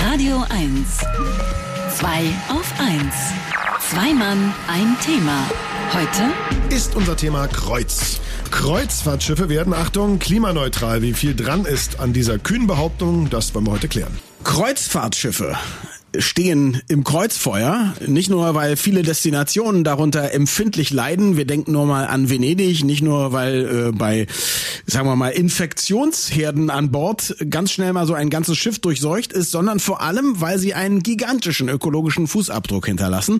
Radio 1. Zwei auf 1. Zwei Mann, ein Thema. Heute ist unser Thema Kreuz. Kreuzfahrtschiffe werden, Achtung, klimaneutral. Wie viel dran ist an dieser kühnen Behauptung, das wollen wir heute klären. Kreuzfahrtschiffe stehen im Kreuzfeuer. Nicht nur, weil viele Destinationen darunter empfindlich leiden. Wir denken nur mal an Venedig. Nicht nur, weil äh, bei, sagen wir mal, Infektionsherden an Bord ganz schnell mal so ein ganzes Schiff durchseucht ist, sondern vor allem, weil sie einen gigantischen ökologischen Fußabdruck hinterlassen.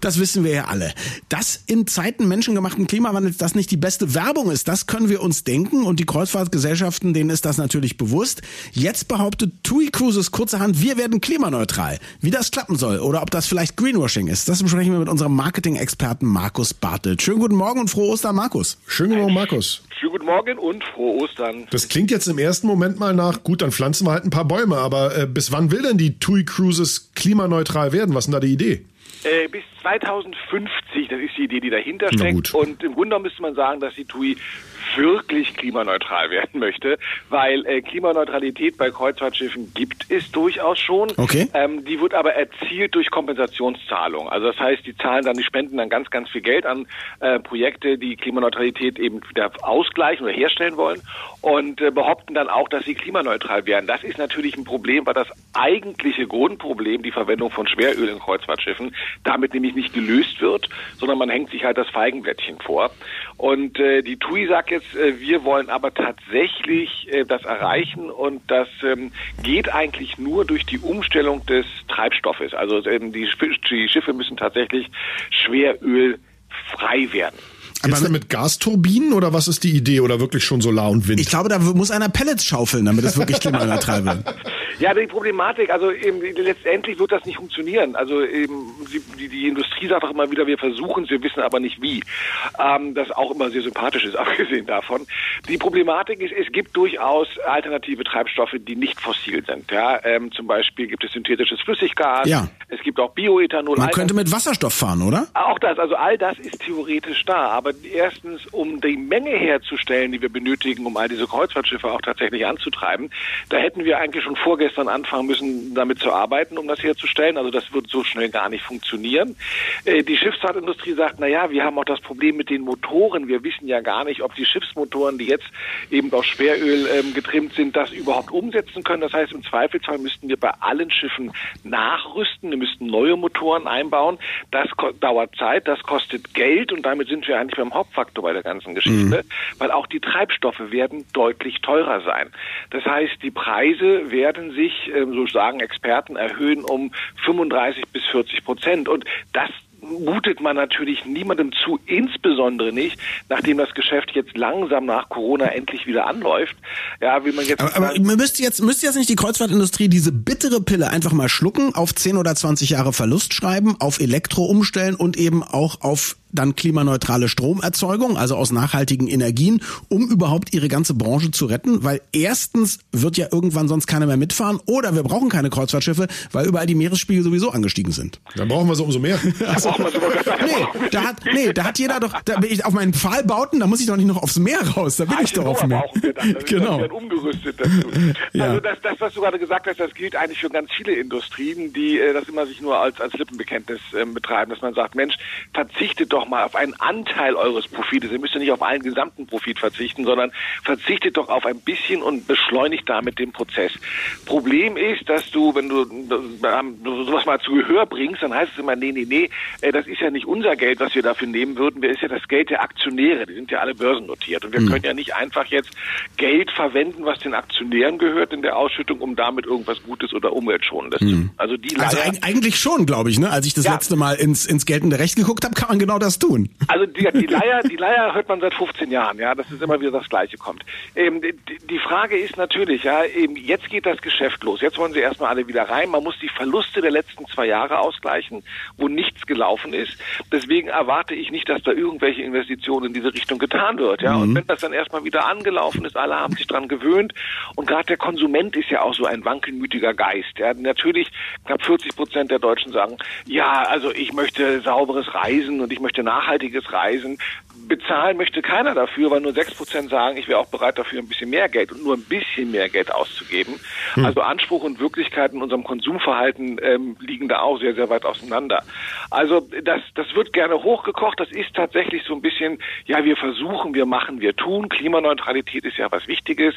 Das wissen wir ja alle. Dass in Zeiten menschengemachten Klimawandels das nicht die beste Werbung ist, das können wir uns denken. Und die Kreuzfahrtgesellschaften, denen ist das natürlich bewusst. Jetzt behauptet TUI Cruises kurzerhand, wir werden klimaneutral. Wie das klappen soll oder ob das vielleicht Greenwashing ist, das besprechen wir mit unserem Marketing-Experten Markus Bartelt. Schönen guten Morgen und frohe Ostern, Markus. Schönen guten Morgen, Markus. Schönen guten Morgen und frohe Ostern. Das klingt jetzt im ersten Moment mal nach, gut, dann pflanzen wir halt ein paar Bäume, aber äh, bis wann will denn die TUI Cruises klimaneutral werden? Was ist denn da die Idee? Äh, bis 2050, das ist die Idee, die dahinter steckt. Und im Grunde müsste man sagen, dass die TUI wirklich klimaneutral werden möchte, weil äh, Klimaneutralität bei Kreuzfahrtschiffen gibt es durchaus schon. Okay. Ähm, die wird aber erzielt durch Kompensationszahlung. Also das heißt, die zahlen dann, die spenden dann ganz, ganz viel Geld an äh, Projekte, die Klimaneutralität eben wieder ausgleichen oder herstellen wollen und äh, behaupten dann auch, dass sie klimaneutral werden. Das ist natürlich ein Problem, weil das eigentliche Grundproblem, die Verwendung von Schweröl in Kreuzfahrtschiffen, damit nämlich nicht gelöst wird, sondern man hängt sich halt das Feigenblättchen vor. Und äh, die TUI sagt jetzt, wir wollen aber tatsächlich äh, das erreichen und das ähm, geht eigentlich nur durch die Umstellung des Treibstoffes. Also ähm, die, die Schiffe müssen tatsächlich schwerölfrei werden. Geht's denn mit Gasturbinen oder was ist die Idee oder wirklich schon Solar und Wind? Ich glaube, da muss einer Pellets schaufeln, damit es wirklich klimaneutral wird. Ja, die Problematik, also eben, letztendlich wird das nicht funktionieren. Also eben, die, die Industrie sagt auch immer wieder, wir versuchen es, wir wissen aber nicht wie. Ähm, das auch immer sehr sympathisch ist, abgesehen davon. Die Problematik ist, es gibt durchaus alternative Treibstoffe, die nicht fossil sind. Ja, ähm, zum Beispiel gibt es synthetisches Flüssiggas. Ja. Es gibt auch Bioethanol. Man könnte mit Wasserstoff fahren, oder? Auch das, also all das ist theoretisch da. Aber erstens, um die Menge herzustellen, die wir benötigen, um all diese Kreuzfahrtschiffe auch tatsächlich anzutreiben, da hätten wir eigentlich schon vorgestern vorgestern anfangen müssen, damit zu arbeiten, um das herzustellen. Also das wird so schnell gar nicht funktionieren. Äh, die Schifffahrtindustrie sagt, na ja, wir haben auch das Problem mit den Motoren. Wir wissen ja gar nicht, ob die Schiffsmotoren, die jetzt eben auf Schweröl ähm, getrimmt sind, das überhaupt umsetzen können. Das heißt, im Zweifelsfall müssten wir bei allen Schiffen nachrüsten. Wir müssten neue Motoren einbauen. Das dauert Zeit, das kostet Geld und damit sind wir eigentlich beim Hauptfaktor bei der ganzen Geschichte, mhm. weil auch die Treibstoffe werden deutlich teurer sein. Das heißt, die Preise werden sich, ähm, so sagen Experten, erhöhen um 35 bis 40 Prozent. Und das mutet man natürlich niemandem zu, insbesondere nicht, nachdem das Geschäft jetzt langsam nach Corona endlich wieder anläuft. Ja, wie man jetzt. Aber, aber müsste jetzt, müsste jetzt nicht die Kreuzfahrtindustrie diese bittere Pille einfach mal schlucken, auf 10 oder 20 Jahre Verlust schreiben, auf Elektro umstellen und eben auch auf dann klimaneutrale Stromerzeugung, also aus nachhaltigen Energien, um überhaupt ihre ganze Branche zu retten, weil erstens wird ja irgendwann sonst keiner mehr mitfahren oder wir brauchen keine Kreuzfahrtschiffe, weil überall die Meeresspiegel sowieso angestiegen sind. Dann brauchen wir so umso mehr. Also, nee, da hat, nee, da hat jeder doch, da bin ich auf meinen Pfahlbauten, da muss ich doch nicht noch aufs Meer raus, da bin ich doch auf dem Meer. genau. umgerüstet dazu. Ja. Also das, das, was du gerade gesagt hast, das gilt eigentlich für ganz viele Industrien, die äh, das immer sich nur als, als Lippenbekenntnis äh, betreiben, dass man sagt, Mensch, verzichtet doch mal auf einen Anteil eures Profites. Ihr müsst ja nicht auf einen gesamten Profit verzichten, sondern verzichtet doch auf ein bisschen und beschleunigt damit den Prozess. Problem ist, dass du, wenn du, du sowas mal zu Gehör bringst, dann heißt es immer, nee, nee, nee, äh, das ist ja nicht unser Geld, was wir dafür nehmen würden. Das ist ja das Geld der Aktionäre. Die sind ja alle börsennotiert. Und wir mhm. können ja nicht einfach jetzt Geld verwenden, was den Aktionären gehört in der Ausschüttung, um damit irgendwas Gutes oder Umweltschonendes mhm. zu Also die Also eigentlich schon, glaube ich, ne? Als ich das ja. letzte Mal ins, ins geltende Recht geguckt habe, kann man genau das das tun? Also die, die Leier, die Leier hört man seit 15 Jahren, ja, dass es immer wieder das Gleiche kommt. Ähm, die, die, Frage ist natürlich, ja, eben jetzt geht das Geschäft los. Jetzt wollen sie erstmal alle wieder rein. Man muss die Verluste der letzten zwei Jahre ausgleichen, wo nichts gelaufen ist. Deswegen erwarte ich nicht, dass da irgendwelche Investitionen in diese Richtung getan wird, ja. Mhm. Und wenn das dann erstmal wieder angelaufen ist, alle haben sich dran gewöhnt. Und gerade der Konsument ist ja auch so ein wankelmütiger Geist. Ja. Natürlich knapp 40 Prozent der Deutschen sagen, ja, also ich möchte sauberes Reisen und ich möchte möchte nachhaltiges Reisen. Bezahlen möchte keiner dafür, weil nur sechs Prozent sagen, ich wäre auch bereit dafür ein bisschen mehr Geld und nur ein bisschen mehr Geld auszugeben. Hm. Also Anspruch und Wirklichkeit in unserem Konsumverhalten ähm, liegen da auch sehr, sehr weit auseinander. Also das, das wird gerne hochgekocht. Das ist tatsächlich so ein bisschen, ja, wir versuchen, wir machen, wir tun. Klimaneutralität ist ja was Wichtiges.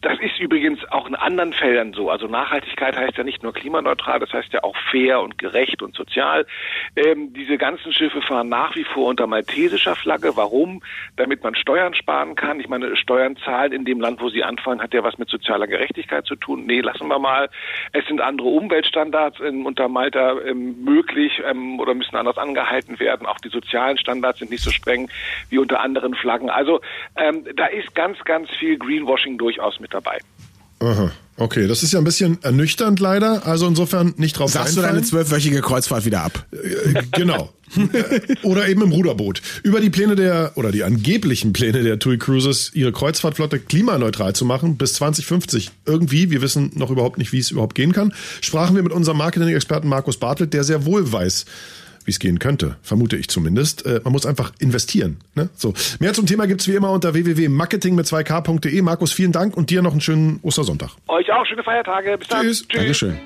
Das ist übrigens auch in anderen Feldern so. Also Nachhaltigkeit heißt ja nicht nur klimaneutral, das heißt ja auch fair und gerecht und sozial. Ähm, diese ganzen Schiffe fahren nach wie vor unter maltesischer Flagge. Warum? Damit man Steuern sparen kann. Ich meine, Steuern zahlen in dem Land, wo sie anfangen, hat ja was mit sozialer Gerechtigkeit zu tun. Nee, lassen wir mal. Es sind andere Umweltstandards ähm, unter Malta ähm, möglich ähm, oder müssen anders angehalten werden. Auch die sozialen Standards sind nicht so streng wie unter anderen Flaggen. Also ähm, da ist ganz, ganz viel Greenwashing durchaus mit dabei. Aha. Okay, das ist ja ein bisschen ernüchternd leider. Also insofern nicht drauf Sagst du deine zwölfwöchige Kreuzfahrt wieder ab? Äh, genau. oder eben im Ruderboot. Über die Pläne der, oder die angeblichen Pläne der TUI Cruises, ihre Kreuzfahrtflotte klimaneutral zu machen bis 2050. Irgendwie, wir wissen noch überhaupt nicht, wie es überhaupt gehen kann, sprachen wir mit unserem Marketing-Experten Markus Bartelt, der sehr wohl weiß, wie es gehen könnte, vermute ich zumindest. Äh, man muss einfach investieren. Ne? So. Mehr zum Thema gibt's wie immer unter www.marketing mit 2k.de. Markus, vielen Dank und dir noch einen schönen Ostersonntag. Euch auch schöne Feiertage. Bis dann. Tschüss. Tschüss. Dankeschön.